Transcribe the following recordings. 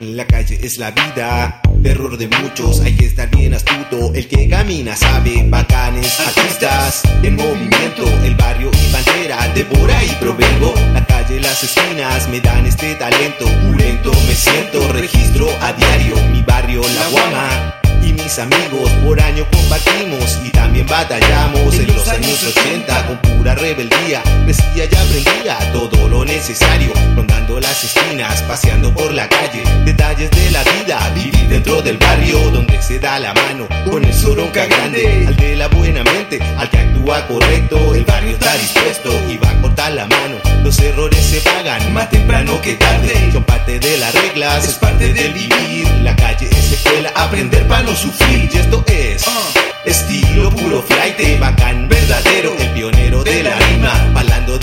La calle es la vida, terror de muchos, hay que estar bien astuto. El que camina sabe, bacanes, artistas en movimiento. El barrio y bandera, devora y provengo. La calle, las esquinas me dan este talento. Pulento me siento, registro a diario. Mi barrio, la guama y mis amigos por año compartimos y también batallamos en los años 80 con pura rebeldía. Decía y aprendía todo lo necesario, rondando las esquinas, paseando por la calle, detalles de la vida, vivir dentro del barrio donde se da la mano con el soronca grande, al de la buena mente, al que actúa correcto, el barrio está dispuesto y va a cortar la mano. Los errores se pagan más temprano que tarde, son parte de las reglas, es parte del vivir. La calle es escuela, aprender para no sufrir y esto es estilo puro flight, bacán verdadero, el pionero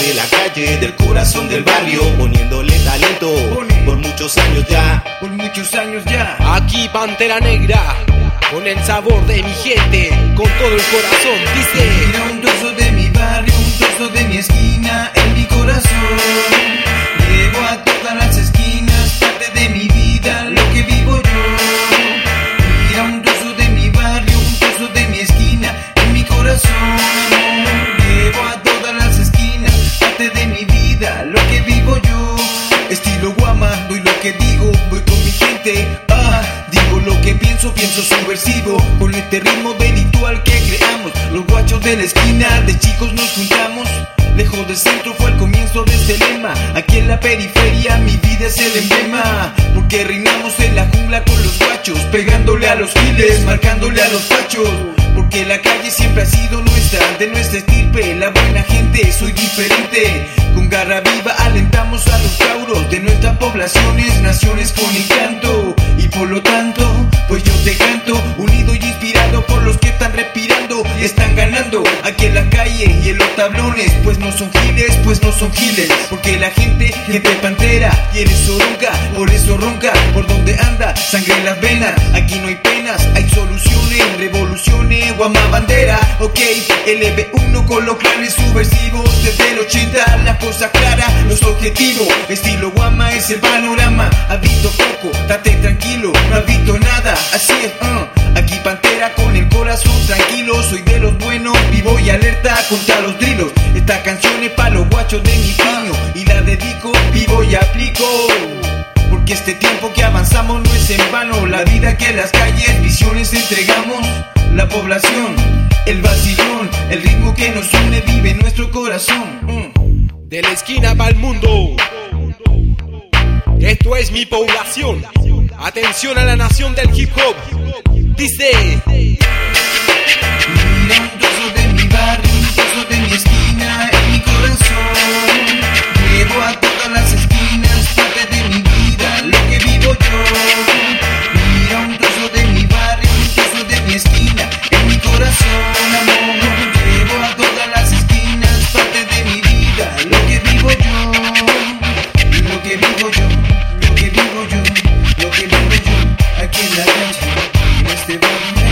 de la calle, del corazón del barrio, poniéndole talento por muchos años ya, por muchos años ya. Aquí Pantera Negra, con el sabor de mi gente, con todo el corazón, dice. Mira un trozo de mi barrio, un trozo de mi esquina, en mi corazón. Que digo, voy con mi gente. Ah, digo lo que pienso, pienso subversivo. Con este ritmo delictual que creamos, los guachos de la esquina, de chicos nos juntamos. Lejos del centro fue el comienzo de este lema. Aquí en la periferia mi vida es el emblema. Porque reinamos en la jungla con los guachos, pegándole a los giles, marcándole a los fachos. Porque la calle siempre ha sido nuestra, de nuestra estirpe, la buena gente, soy diferente. Con garra viva alentamos a los tauros de nuestras poblaciones, naciones con encanto. Y por lo tanto, pues yo te canto, unido y inspirado por los que están respirando y están ganando aquí en la calle y en los tablones. Pues no son giles, pues no son giles. Porque la gente, gente pantera, quiere soronca, por eso ronca, por donde anda, sangre en las venas. Aquí no hay penas, guama bandera. Ok, LB1 con los planes subversivos desde el 80, las cosas claras, los objetivos. Estilo guama es el panorama. Has visto poco, date tranquilo, no has visto nada. Así es, uh. aquí pantera con el corazón tranquilo. Soy de los buenos, vivo y alerta contra los drilos. Esta canción es para los guachos de mi piño y la dedico, vivo y aplico. Porque este tiempo que avanzamos no es en vano. La vida que en las calles, visiones entregamos. La población, el vacilón, el ritmo que nos une vive en nuestro corazón. Mm. De la esquina para el mundo. Esto es mi población. Atención a la nación del hip hop. Dice. you.